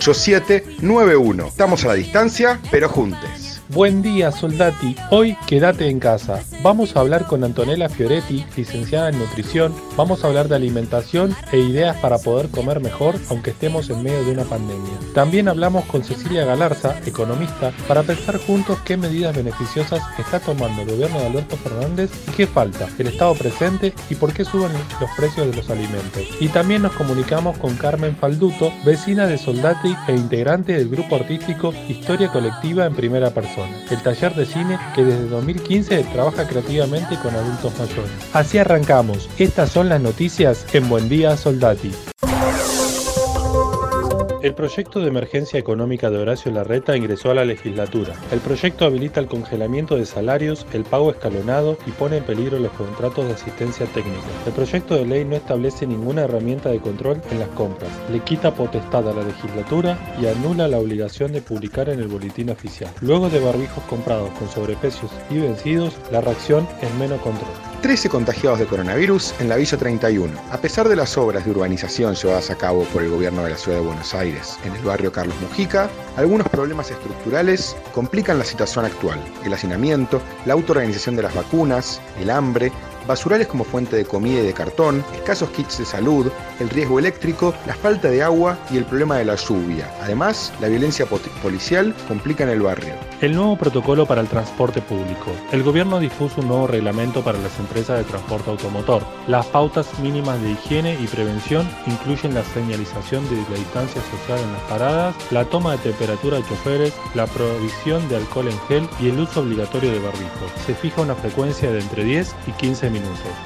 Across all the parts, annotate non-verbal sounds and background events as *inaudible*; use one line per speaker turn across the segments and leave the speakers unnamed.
8791. Estamos a la distancia, pero juntes.
Buen día, soldati. Hoy quédate en casa. Vamos a hablar con Antonella Fioretti, licenciada en nutrición. Vamos a hablar de alimentación e ideas para poder comer mejor aunque estemos en medio de una pandemia. También hablamos con Cecilia Galarza, economista, para pensar juntos qué medidas beneficiosas está tomando el gobierno de Alberto Fernández y qué falta, el Estado presente y por qué suben los precios de los alimentos. Y también nos comunicamos con Carmen Falduto, vecina de Soldati e integrante del grupo artístico Historia Colectiva en Primera Persona el taller de cine que desde 2015 trabaja creativamente con adultos mayores. Así arrancamos. Estas son las noticias en Buen Día Soldati. El proyecto de emergencia económica de Horacio Larreta ingresó a la legislatura. El proyecto habilita el congelamiento de salarios, el pago escalonado y pone en peligro los contratos de asistencia técnica. El proyecto de ley no establece ninguna herramienta de control en las compras, le quita potestad a la legislatura y anula la obligación de publicar en el boletín oficial. Luego de barbijos comprados con sobreprecios y vencidos, la reacción es menos control.
13 contagiados de coronavirus en la Villa 31. A pesar de las obras de urbanización llevadas a cabo por el gobierno de la ciudad de Buenos Aires en el barrio Carlos Mujica, algunos problemas estructurales complican la situación actual. El hacinamiento, la autoorganización de las vacunas, el hambre, basurales como fuente de comida y de cartón, escasos kits de salud, el riesgo eléctrico, la falta de agua y el problema de la lluvia. Además, la violencia policial complica en el barrio.
El nuevo protocolo para el transporte público. El gobierno dispuso un nuevo reglamento para las empresas de transporte automotor. Las pautas mínimas de higiene y prevención incluyen la señalización de la distancia social en las paradas, la toma de temperatura de choferes, la provisión de alcohol en gel y el uso obligatorio de barbijo. Se fija una frecuencia de entre 10 y 15 minutos.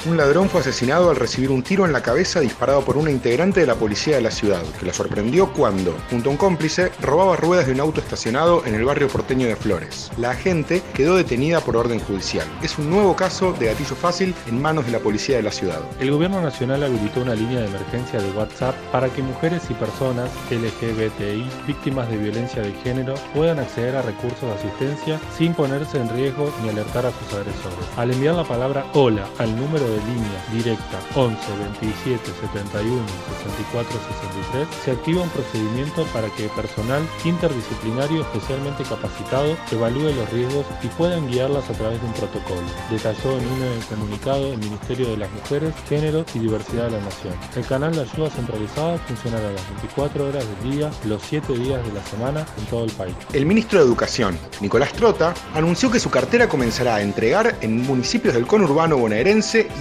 Un ladrón fue asesinado al recibir un tiro en la cabeza disparado por una integrante de la policía de la ciudad, que la sorprendió cuando, junto a un cómplice, robaba ruedas de un auto estacionado en el barrio porteño de Flores. La agente quedó detenida por orden judicial. Es un nuevo caso de gatillo fácil en manos de la policía de la ciudad.
El gobierno nacional habilitó una línea de emergencia de WhatsApp para que mujeres y personas LGBTI víctimas de violencia de género puedan acceder a recursos de asistencia sin ponerse en riesgo ni alertar a sus agresores. Al enviar la palabra hola al número de línea directa 11 27 71 64 63 se activa un procedimiento para que personal interdisciplinario especialmente capacitado evalúe los riesgos y puedan guiarlas a través de un protocolo. Detalló en un comunicado el Ministerio de las Mujeres, Género y Diversidad de la Nación. El canal de ayuda centralizada funcionará las 24 horas del día, los 7 días de la semana en todo el país.
El ministro de Educación, Nicolás Trota, anunció que su cartera comenzará a entregar en municipios del conurbano bonaerense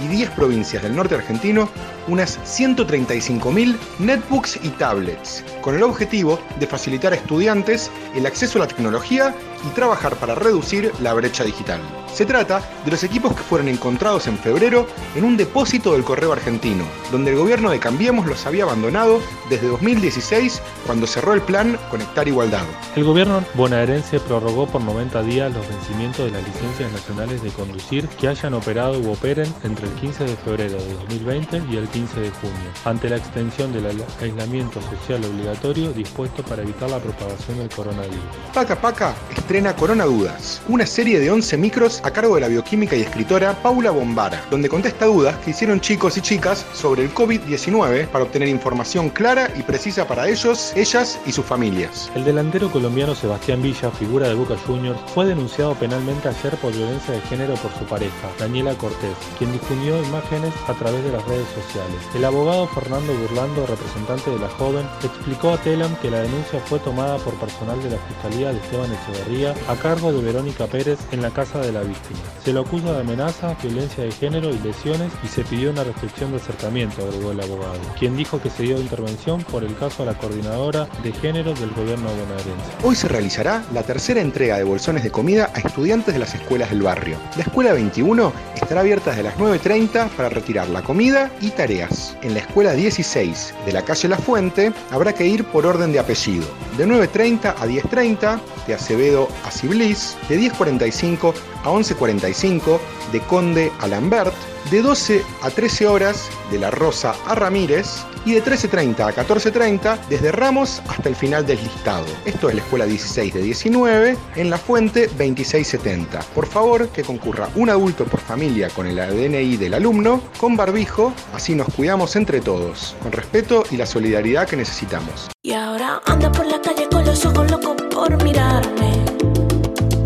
y 10 provincias del norte argentino unas 135.000 netbooks y tablets, con el objetivo de facilitar a estudiantes el acceso a la tecnología y trabajar para reducir la brecha digital. Se trata de los equipos que fueron encontrados en febrero en un depósito del correo argentino, donde el gobierno de Cambiemos los había abandonado desde 2016 cuando cerró el plan Conectar Igualdad.
El gobierno bonaerense prorrogó por 90 días los vencimientos de las licencias nacionales de conducir que hayan operado u operen entre el 15 de febrero de 2020 y el 15 de junio, ante la extensión del aislamiento social obligatorio dispuesto para evitar la propagación del coronavirus.
Paca Paca estrena Corona Dudas, una serie de 11 micros a cargo de la bioquímica y escritora Paula Bombara, donde contesta dudas que hicieron chicos y chicas sobre el COVID-19 para obtener información clara y precisa para ellos, ellas y sus familias.
El delantero colombiano Sebastián Villa, figura de Boca Juniors, fue denunciado penalmente ayer por violencia de género por su pareja, Daniela Cortés, quien difundió imágenes a través de las redes sociales. El abogado Fernando Burlando, representante de la joven, explicó a Telam que la denuncia fue tomada por personal de la Fiscalía de Esteban Echeverría a cargo de Verónica Pérez en la casa de la víctima. Se lo acusa de amenazas, violencia de género y lesiones y se pidió una restricción de acercamiento, agregó el abogado, quien dijo que se dio intervención por el caso a la coordinadora de género del gobierno bonaerense.
Hoy se realizará la tercera entrega de bolsones de comida a estudiantes de las escuelas del barrio. La escuela 21 estará abierta desde las 9.30 para retirar la comida y tareas. En la escuela 16 de la calle La Fuente habrá que ir por orden de apellido. De 9.30 a 10.30, de Acevedo a Ciblis, de 10.45 a 11.45, de Conde a Lambert, de 12 a 13 horas de La Rosa a Ramírez y de 13.30 a 14.30 desde Ramos hasta el final del listado. Esto es la escuela 16 de 19 en la fuente 2670. Por favor, que concurra un adulto por familia con el ADNI del alumno, con barbijo, así nos cuidamos entre todos, con respeto y la solidaridad que necesitamos.
Y ahora anda por la calle con los ojos locos por mirarme.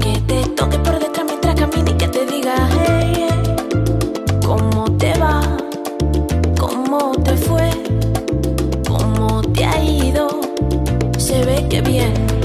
Que te toque por bien.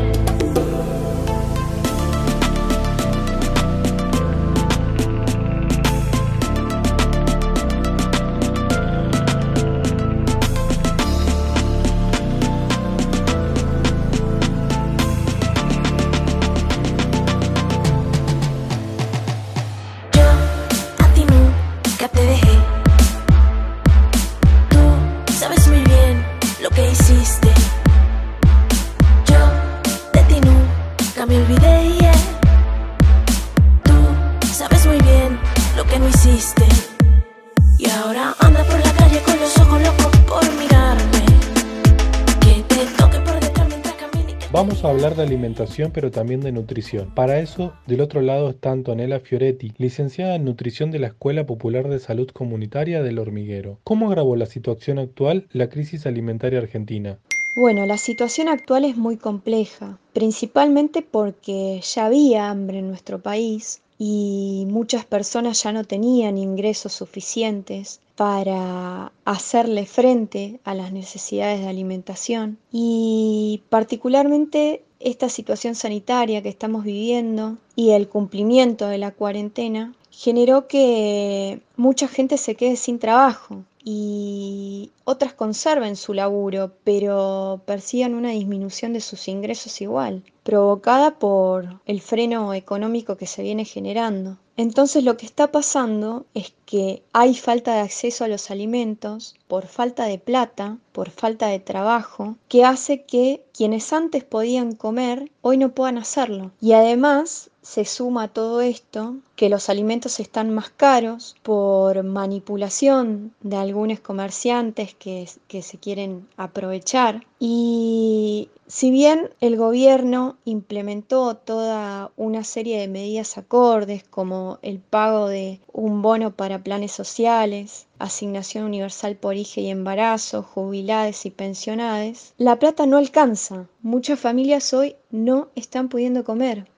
Alimentación pero también de nutrición. Para eso, del otro lado está Antonella Fioretti, licenciada en nutrición de la Escuela Popular de Salud Comunitaria del Hormiguero. ¿Cómo agravó la situación actual la crisis alimentaria argentina?
Bueno, la situación actual es muy compleja, principalmente porque ya había hambre en nuestro país y muchas personas ya no tenían ingresos suficientes para hacerle frente a las necesidades de alimentación y particularmente esta situación sanitaria que estamos viviendo y el cumplimiento de la cuarentena generó que mucha gente se quede sin trabajo y otras conserven su laburo, pero persigan una disminución de sus ingresos igual, provocada por el freno económico que se viene generando. Entonces lo que está pasando es que hay falta de acceso a los alimentos por falta de plata, por falta de trabajo, que hace que quienes antes podían comer hoy no puedan hacerlo. Y además se suma a todo esto que los alimentos están más caros por manipulación de algunos comerciantes que, se quieren aprovechar. Y si bien el gobierno implementó toda una serie de medidas acordes como el pago de un bono para planes sociales, asignación universal por hija y embarazo, jubilades y pensionades, la plata no alcanza. Muchas familias hoy no están pudiendo comer.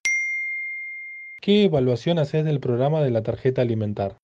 ¿Qué evaluación haces del programa de la tarjeta alimentar?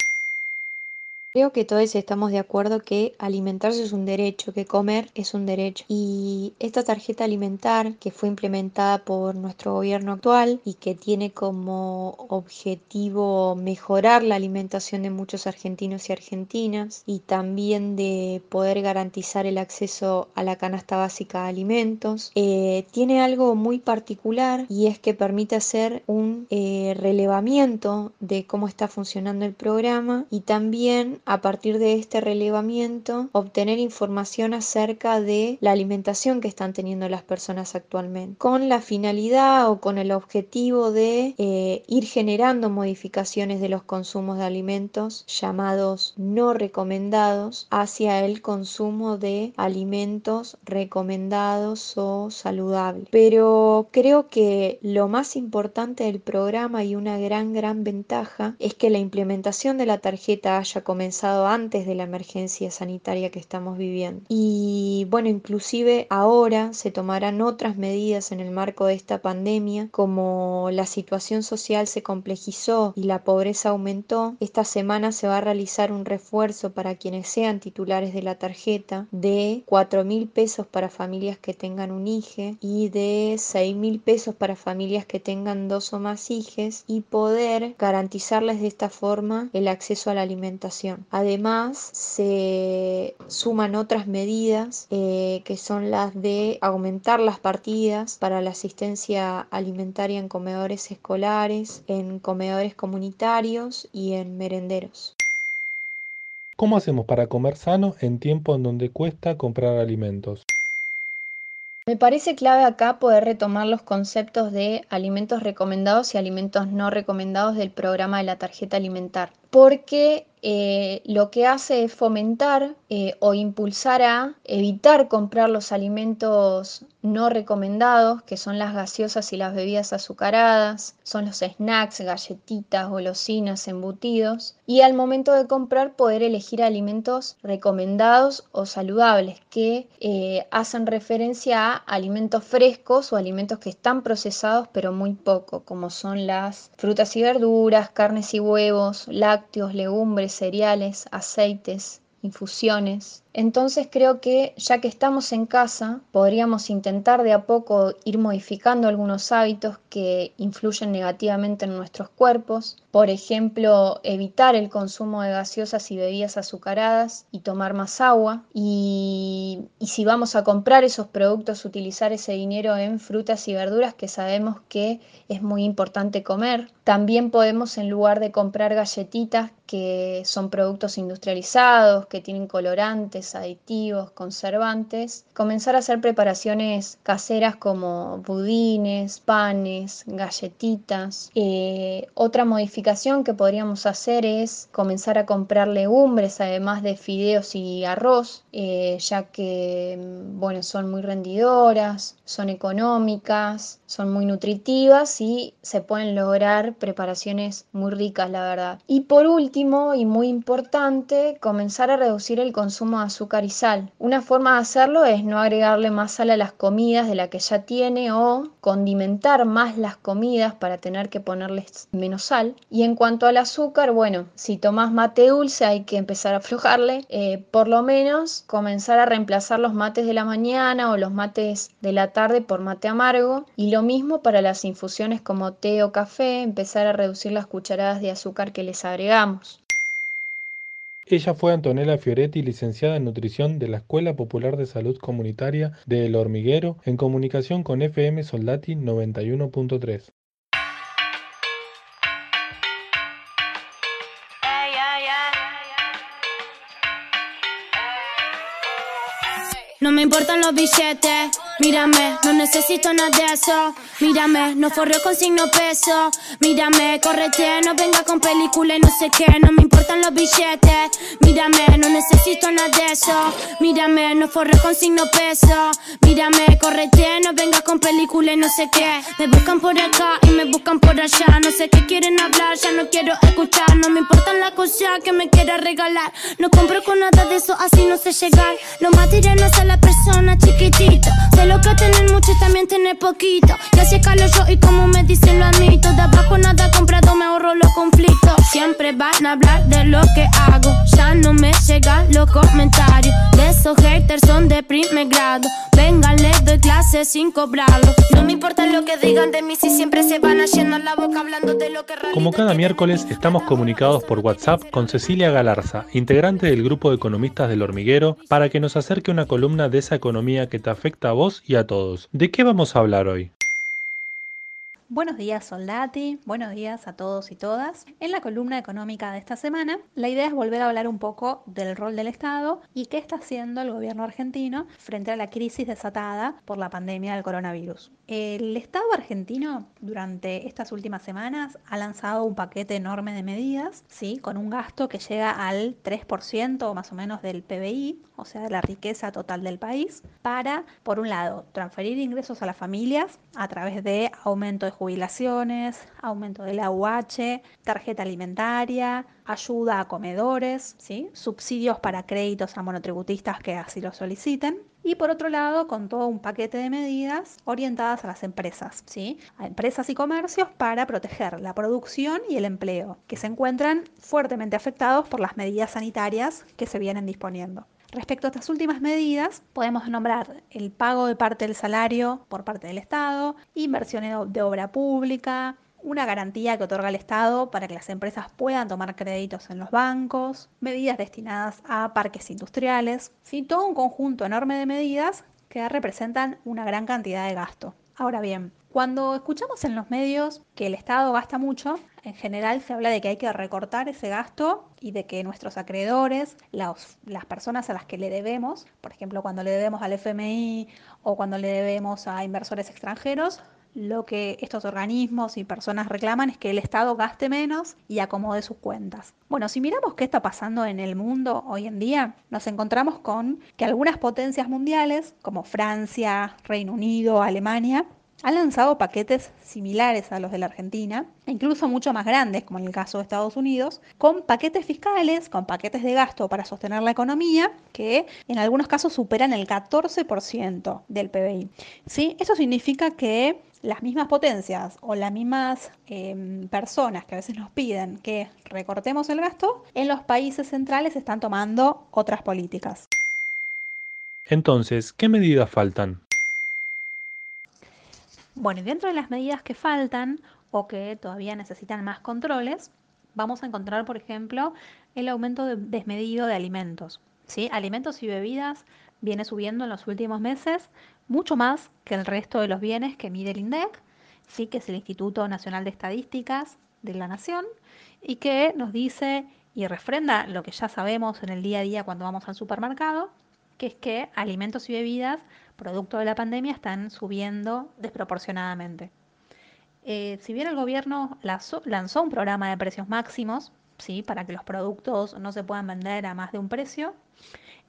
Creo que todos estamos de acuerdo que alimentarse es un derecho, que comer es un derecho. Y esta tarjeta alimentar que fue implementada por nuestro gobierno actual y que tiene como objetivo mejorar la alimentación de muchos argentinos y argentinas y también de poder garantizar el acceso a la canasta básica de alimentos, eh, tiene algo muy particular y es que permite hacer un eh, relevamiento de cómo está funcionando el programa y también a partir de este relevamiento obtener información acerca de la alimentación que están teniendo las personas actualmente, con la finalidad o con el objetivo de eh, ir generando modificaciones de los consumos de alimentos llamados no recomendados hacia el consumo de alimentos recomendados o saludables. Pero creo que lo más importante del programa y una gran, gran ventaja es que la implementación de la tarjeta haya comenzado
antes de la emergencia sanitaria que estamos viviendo. Y bueno, inclusive ahora se tomarán otras medidas en el marco de esta pandemia, como la situación social se complejizó y la pobreza aumentó. Esta semana se va a realizar un refuerzo para quienes sean titulares de la tarjeta de 4 mil pesos para familias que tengan un IGE y de 6 mil pesos para familias que tengan dos o más hijes y poder garantizarles de esta forma el acceso a la alimentación. Además, se suman otras medidas eh, que son las de aumentar las partidas para la asistencia alimentaria en comedores escolares, en comedores comunitarios y en merenderos.
¿Cómo hacemos para comer sano en tiempos en donde cuesta comprar alimentos?
Me parece clave acá poder retomar los conceptos de alimentos recomendados y alimentos no recomendados del programa de la tarjeta alimentar, porque eh, lo que hace es fomentar eh, o impulsar a evitar comprar los alimentos no recomendados, que son las gaseosas y las bebidas azucaradas, son los snacks, galletitas, golosinas, embutidos, y al momento de comprar poder elegir alimentos recomendados o saludables que eh, hacen referencia a alimentos frescos o alimentos que están procesados pero muy poco, como son las frutas y verduras, carnes y huevos, lácteos, legumbres, cereales, aceites, infusiones. Entonces creo que ya que estamos en casa, podríamos intentar de a poco ir modificando algunos hábitos que influyen negativamente en nuestros cuerpos. Por ejemplo, evitar el consumo de gaseosas y bebidas azucaradas y tomar más agua. Y, y si vamos a comprar esos productos, utilizar ese dinero en frutas y verduras que sabemos que es muy importante comer. También podemos, en lugar de comprar galletitas que son productos industrializados, que tienen colorantes, aditivos, conservantes, comenzar a hacer preparaciones caseras como budines, panes, galletitas. Eh, otra modificación que podríamos hacer es comenzar a comprar legumbres además de fideos y arroz, eh, ya que bueno, son muy rendidoras, son económicas, son muy nutritivas y se pueden lograr preparaciones muy ricas, la verdad. Y por último, y muy importante, comenzar a reducir el consumo de azúcar y sal. Una forma de hacerlo es no agregarle más sal a las comidas de la que ya tiene o condimentar más las comidas para tener que ponerles menos sal. Y en cuanto al azúcar, bueno, si tomas mate dulce hay que empezar a aflojarle, eh, por lo menos comenzar a reemplazar los mates de la mañana o los mates de la tarde por mate amargo. Y lo mismo para las infusiones como té o café, empezar a reducir las cucharadas de azúcar que les agregamos.
Ella fue Antonella Fioretti, licenciada en nutrición de la Escuela Popular de Salud Comunitaria de El Hormiguero, en comunicación con FM Soldati 91.3.
No me importan los billetes, mírame, no necesito nada de eso. Mírame, no forreo con signo peso. Mírame, correte, no venga con película y no sé qué. No me importan los billetes, mírame, no necesito nada de eso. Mírame, no forreo con signo peso. Mírame, correte, no venga con película y no sé qué. Me buscan por acá y me buscan por allá. No sé qué quieren hablar, ya no quiero escuchar. No me importan las cosas que me quiera regalar. No compro con nada de eso, así no sé llegar. Lo material no es la persona chiquitito. Sé lo que tener mucho y también tener poquito. Y así escalo yo y como me dicen lo admito. De abajo nada comprado, me ahorro los conflictos. Siempre van a hablar de lo que hago. Ya no me llegan los comentarios. De esos haters son de primer grado. Vengan, les doy clases sin cobrarlo. No me importa lo que digan de mí si siempre se van a llenar la boca hablando de lo que realmente
Como cada miércoles, estamos comunicados por WhatsApp con Cecilia Galarza, integrante del grupo de economistas del hormiguero, para que nos acerque una columna de esa economía que te afecta a vos y a todos. ¿De qué vamos a hablar hoy?
Buenos días Soldati, buenos días a todos y todas. En la columna económica de esta semana, la idea es volver a hablar un poco del rol del Estado y qué está haciendo el gobierno argentino frente a la crisis desatada por la pandemia del coronavirus. El Estado argentino durante estas últimas semanas ha lanzado un paquete enorme de medidas, ¿sí? con un gasto que llega al 3% o más o menos del PBI, o sea, de la riqueza total del país, para, por un lado, transferir ingresos a las familias a través de aumento de jubilaciones, aumento de la UH, tarjeta alimentaria, ayuda a comedores, ¿sí? subsidios para créditos a monotributistas que así lo soliciten. Y por otro lado, con todo un paquete de medidas orientadas a las empresas, ¿sí? a empresas y comercios para proteger la producción y el empleo, que se encuentran fuertemente afectados por las medidas sanitarias que se vienen disponiendo. Respecto a estas últimas medidas, podemos nombrar el pago de parte del salario por parte del Estado, inversiones de obra pública, una garantía que otorga el Estado para que las empresas puedan tomar créditos en los bancos, medidas destinadas a parques industriales, ¿sí? todo un conjunto enorme de medidas que representan una gran cantidad de gasto. Ahora bien, cuando escuchamos en los medios que el Estado gasta mucho, en general se habla de que hay que recortar ese gasto y de que nuestros acreedores, las personas a las que le debemos, por ejemplo, cuando le debemos al FMI o cuando le debemos a inversores extranjeros, lo que estos organismos y personas reclaman es que el Estado gaste menos y acomode sus cuentas. Bueno, si miramos qué está pasando en el mundo hoy en día, nos encontramos con que algunas potencias mundiales, como Francia, Reino Unido, Alemania, han lanzado paquetes similares a los de la Argentina, e incluso mucho más grandes, como en el caso de Estados Unidos, con paquetes fiscales, con paquetes de gasto para sostener la economía, que en algunos casos superan el 14% del PBI. ¿Sí? Eso significa que las mismas potencias o las mismas em, personas que a veces nos piden que recortemos el gasto, en los países centrales están tomando otras políticas.
Entonces, ¿qué medidas faltan?
Bueno, y dentro de las medidas que faltan o que todavía necesitan más controles, vamos a encontrar, por ejemplo, el aumento desmedido de alimentos. ¿sí? Alimentos y bebidas viene subiendo en los últimos meses mucho más que el resto de los bienes que mide el INDEC, ¿sí? que es el Instituto Nacional de Estadísticas de la Nación, y que nos dice y refrenda lo que ya sabemos en el día a día cuando vamos al supermercado, que es que alimentos y bebidas producto de la pandemia, están subiendo desproporcionadamente. Eh, si bien el gobierno lanzó un programa de precios máximos, ¿sí? para que los productos no se puedan vender a más de un precio,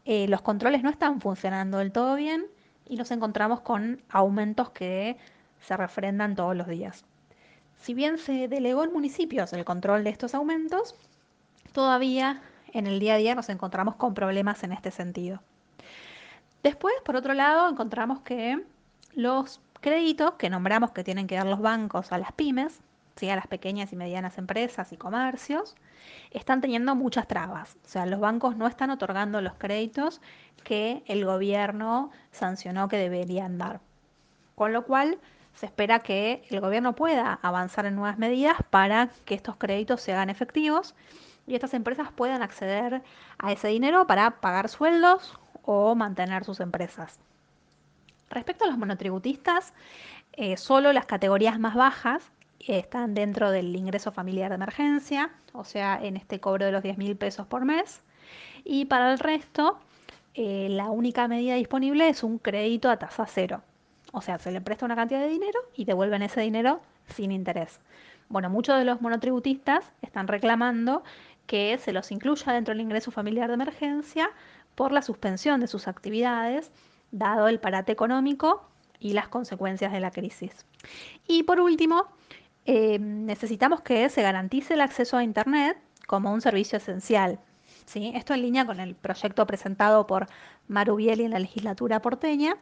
eh, los controles no están funcionando del todo bien y nos encontramos con aumentos que se refrendan todos los días. Si bien se delegó en municipios el control de estos aumentos, todavía en el día a día nos encontramos con problemas en este sentido. Después, por otro lado, encontramos que los créditos que nombramos que tienen que dar los bancos a las pymes, ¿sí? a las pequeñas y medianas empresas y comercios, están teniendo muchas trabas. O sea, los bancos no están otorgando los créditos que el gobierno sancionó que deberían dar. Con lo cual, se espera que el gobierno pueda avanzar en nuevas medidas para que estos créditos se hagan efectivos y estas empresas puedan acceder a ese dinero para pagar sueldos o mantener sus empresas. Respecto a los monotributistas, eh, solo las categorías más bajas están dentro del ingreso familiar de emergencia, o sea, en este cobro de los 10 mil pesos por mes. Y para el resto, eh, la única medida disponible es un crédito a tasa cero. O sea, se le presta una cantidad de dinero y devuelven ese dinero sin interés. Bueno, muchos de los monotributistas están reclamando que se los incluya dentro del ingreso familiar de emergencia por la suspensión de sus actividades, dado el parate económico y las consecuencias de la crisis. Y por último, eh, necesitamos que se garantice el acceso a Internet como un servicio esencial. ¿sí? Esto en línea con el proyecto presentado por Maru Bieli en la legislatura porteña.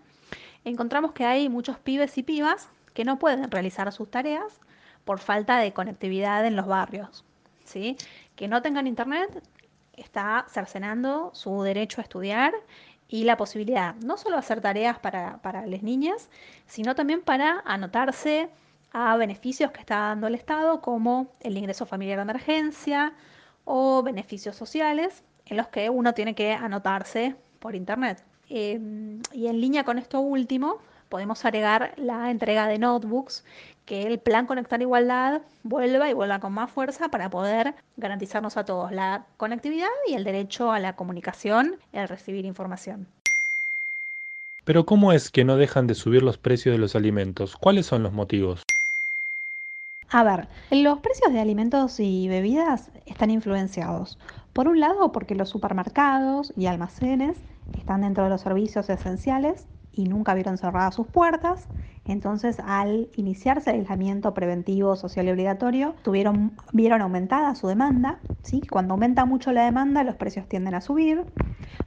Encontramos que hay muchos pibes y pibas que no pueden realizar sus tareas por falta de conectividad en los barrios. ¿sí? Que no tengan Internet está cercenando su derecho a estudiar y la posibilidad no solo de hacer tareas para, para las niñas, sino también para anotarse a beneficios que está dando el Estado, como el ingreso familiar de emergencia o beneficios sociales, en los que uno tiene que anotarse por Internet. Em, y en línea con esto último, podemos agregar la entrega de notebooks, que el plan Conectar Igualdad vuelva y vuelva con más fuerza para poder garantizarnos a todos la conectividad y el derecho a la comunicación y al recibir información.
Pero ¿cómo es que no dejan de subir los precios de los alimentos? ¿Cuáles son los motivos?
A ver, los precios de alimentos y bebidas están influenciados. Por un lado, porque los supermercados y almacenes están dentro de los servicios esenciales y nunca vieron cerradas sus puertas. Entonces, al iniciarse el aislamiento preventivo social y obligatorio, tuvieron, vieron aumentada su demanda. ¿sí? Cuando aumenta mucho la demanda, los precios tienden a subir.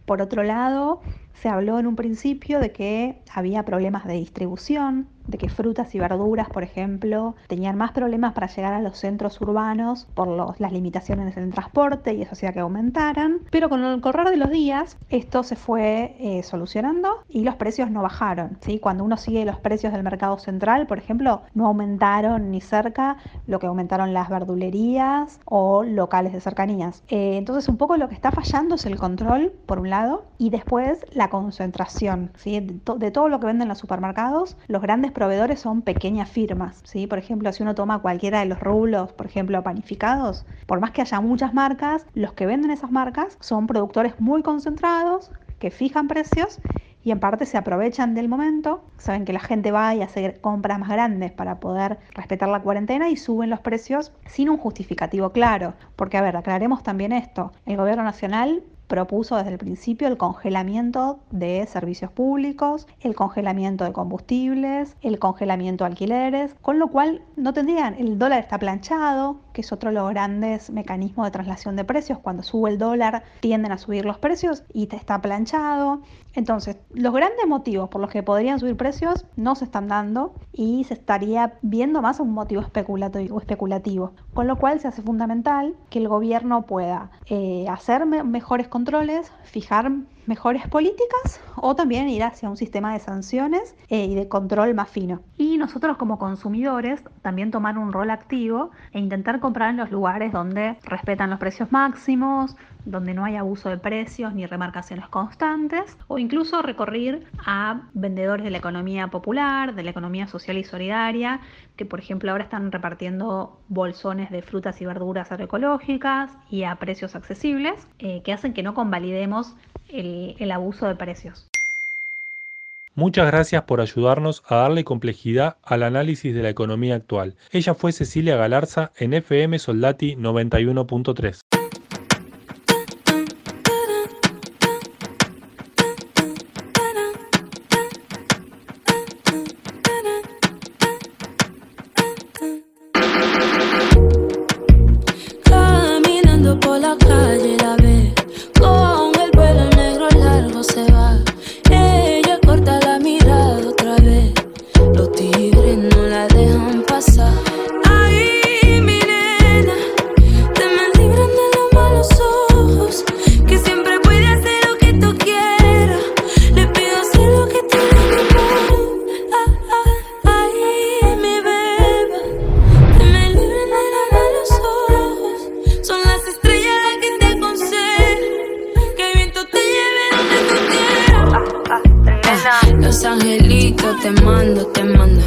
Por otro lado, se habló en un principio de que había problemas de distribución, de que frutas y verduras, por ejemplo, tenían más problemas para llegar a los centros urbanos por las limitaciones en el transporte y eso hacía que aumentaran. Pero con el correr de los días esto se fue eh, solucionando y los precios no bajaron. ¿sí? Cuando uno sigue los precios del mercado central, por ejemplo, no aumentaron ni cerca lo que aumentaron las verdulerías o locales de cercanías. Eh, entonces un poco lo que está fallando es el control, por un lado, y después la concentración. ¿sí? De, de todo lo que venden los supermercados, los grandes proveedores son pequeñas firmas, ¿sí? Por ejemplo, si uno toma cualquiera de los rublos, por ejemplo, panificados, por más que haya muchas marcas, los que venden esas marcas son productores muy concentrados que fijan precios y en parte se aprovechan del momento, saben que la gente va y hace compras más grandes para poder respetar la cuarentena y suben los precios sin un justificativo claro. Porque, a ver, aclaremos también esto, el gobierno nacional propuso desde el principio el congelamiento de servicios públicos, el congelamiento de combustibles, el congelamiento de alquileres, con lo cual no tendrían, el dólar está planchado, que es otro de los grandes mecanismos de traslación de precios, cuando sube el dólar tienden a subir los precios y está planchado. Entonces, los grandes motivos por los que podrían subir precios no se están dando y se estaría viendo más un motivo especulativo, con lo cual se hace fundamental que el gobierno pueda eh, hacer mejores controles, fijar mejores políticas o también ir hacia un sistema de sanciones eh, y de control más fino. Y nosotros como consumidores también tomar un rol activo e intentar comprar en los lugares donde respetan los precios máximos, donde no hay abuso de precios ni remarcaciones constantes, o incluso recurrir a vendedores de la economía popular, de la economía social y solidaria, que por ejemplo ahora están repartiendo bolsones de frutas y verduras agroecológicas y a precios accesibles, eh, que hacen que no convalidemos el, el abuso de precios.
Muchas gracias por ayudarnos a darle complejidad al análisis de la economía actual. Ella fue Cecilia Galarza en FM Soldati 91.3.
te manda.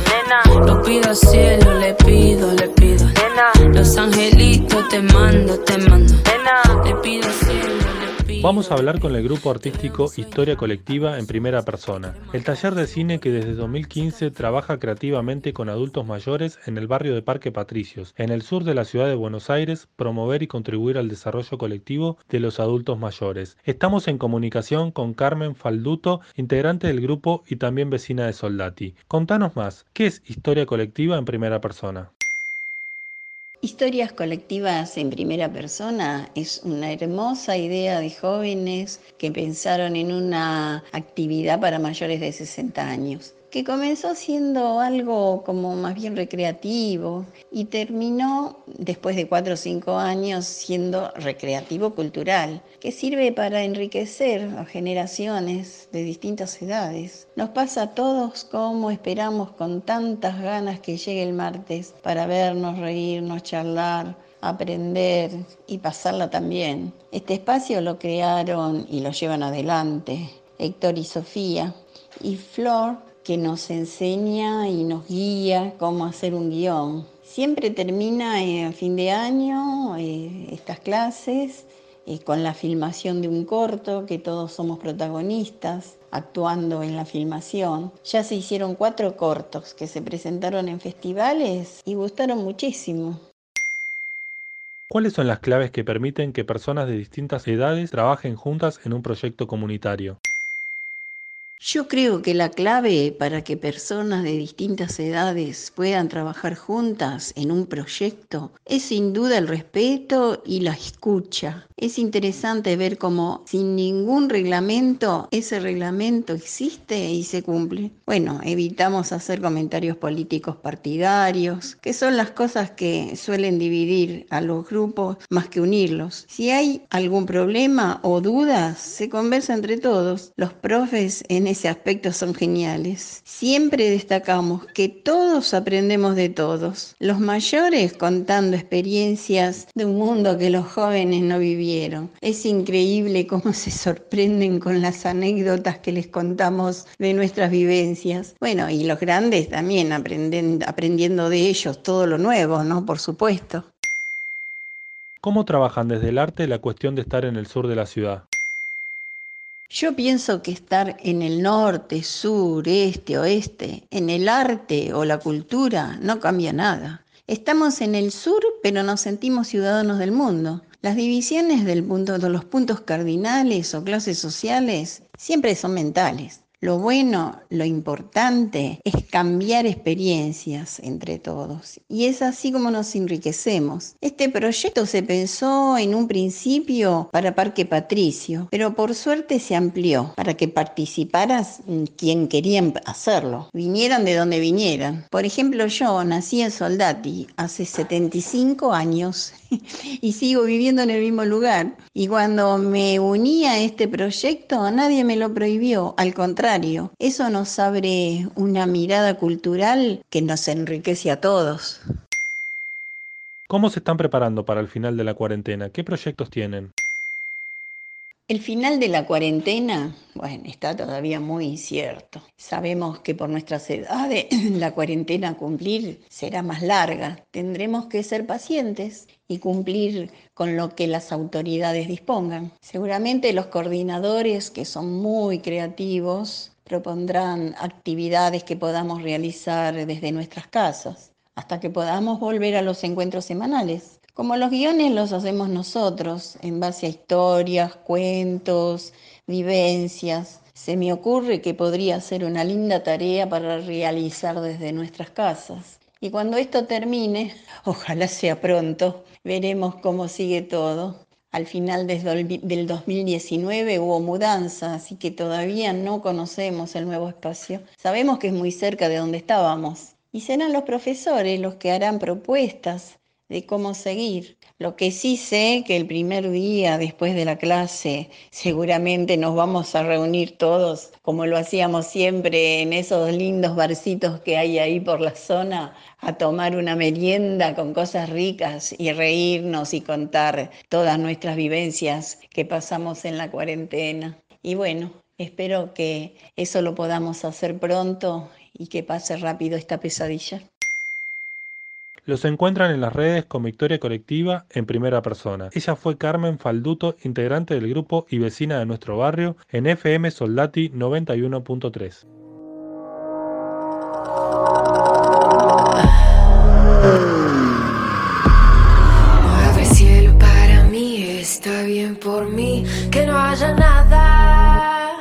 Lo pido al cielo, le pido, le pido. Los angelitos te mando, te mando. Le pido al cielo.
Vamos a hablar con el grupo artístico Historia Colectiva en primera persona, el taller de cine que desde 2015 trabaja creativamente con adultos mayores en el barrio de Parque Patricios, en el sur de la ciudad de Buenos Aires, promover y contribuir al desarrollo colectivo de los adultos mayores. Estamos en comunicación con Carmen Falduto, integrante del grupo y también vecina de Soldati. Contanos más, ¿qué es Historia Colectiva en primera persona?
Historias colectivas en primera persona es una hermosa idea de jóvenes que pensaron en una actividad para mayores de 60 años que comenzó siendo algo como más bien recreativo y terminó después de cuatro o cinco años siendo recreativo cultural, que sirve para enriquecer a generaciones de distintas edades. Nos pasa a todos como esperamos con tantas ganas que llegue el martes para vernos, reírnos, charlar, aprender y pasarla también. Este espacio lo crearon y lo llevan adelante Héctor y Sofía. Y Flor que nos enseña y nos guía cómo hacer un guion. Siempre termina a fin de año eh, estas clases eh, con la filmación de un corto, que todos somos protagonistas actuando en la filmación. Ya se hicieron cuatro cortos que se presentaron en festivales y gustaron muchísimo.
¿Cuáles son las claves que permiten que personas de distintas edades trabajen juntas en un proyecto comunitario?
Yo creo que la clave para que personas de distintas edades puedan trabajar juntas en un proyecto es sin duda el respeto y la escucha. Es interesante ver cómo sin ningún reglamento ese reglamento existe y se cumple. Bueno, evitamos hacer comentarios políticos partidarios, que son las cosas que suelen dividir a los grupos más que unirlos. Si hay algún problema o dudas, se conversa entre todos. Los profes en ese aspecto son geniales. Siempre destacamos que todos aprendemos de todos. Los mayores contando experiencias de un mundo que los jóvenes no vivieron. Es increíble cómo se sorprenden con las anécdotas que les contamos de nuestras vivencias. Bueno, y los grandes también aprenden, aprendiendo de ellos todo lo nuevo, ¿no? Por supuesto.
¿Cómo trabajan desde el arte la cuestión de estar en el sur de la ciudad?
Yo pienso que estar en el norte, sur, este, oeste, en el arte o la cultura, no cambia nada. Estamos en el sur, pero nos sentimos ciudadanos del mundo. Las divisiones del punto, de los puntos cardinales o clases sociales siempre son mentales. Lo bueno, lo importante es cambiar experiencias entre todos y es así como nos enriquecemos. Este proyecto se pensó en un principio para Parque Patricio, pero por suerte se amplió para que participaras quien querían hacerlo, vinieran de donde vinieran. Por ejemplo, yo nací en Soldati hace 75 años *laughs* y sigo viviendo en el mismo lugar. Y cuando me uní a este proyecto, nadie me lo prohibió, al contrario, eso nos abre una mirada cultural que nos enriquece a todos.
¿Cómo se están preparando para el final de la cuarentena? ¿Qué proyectos tienen?
El final de la cuarentena, está todavía muy incierto. Sabemos que por nuestras edades *clears throat* la cuarentena a cumplir será más larga. Tendremos que ser pacientes y cumplir con lo que las autoridades dispongan. Seguramente los coordinadores, que son muy creativos, propondrán actividades que podamos realizar desde nuestras casas hasta que podamos volver a los encuentros semanales. Como los guiones los hacemos nosotros, en base a historias, cuentos, vivencias, se me ocurre que podría ser una linda tarea para realizar desde nuestras casas. Y cuando esto termine, *laughs* ojalá sea pronto, veremos cómo sigue todo. Al final del 2019 hubo mudanza, así que todavía no conocemos el nuevo espacio. Sabemos que es muy cerca de donde estábamos. Y serán los profesores los que harán propuestas de cómo seguir. Lo que sí sé que el primer día después de la clase seguramente nos vamos a reunir todos, como lo hacíamos siempre en esos lindos barcitos que hay ahí por la zona, a tomar una merienda con cosas ricas y reírnos y contar todas nuestras vivencias que pasamos en la cuarentena. Y bueno, espero que eso lo podamos hacer pronto y que pase rápido esta pesadilla.
Los encuentran en las redes con Victoria Colectiva en primera persona. Ella fue Carmen Falduto, integrante del grupo y vecina de nuestro barrio en FM Soldati 91.3.
Mueve el cielo para mí, está bien por mí, que no haya nada.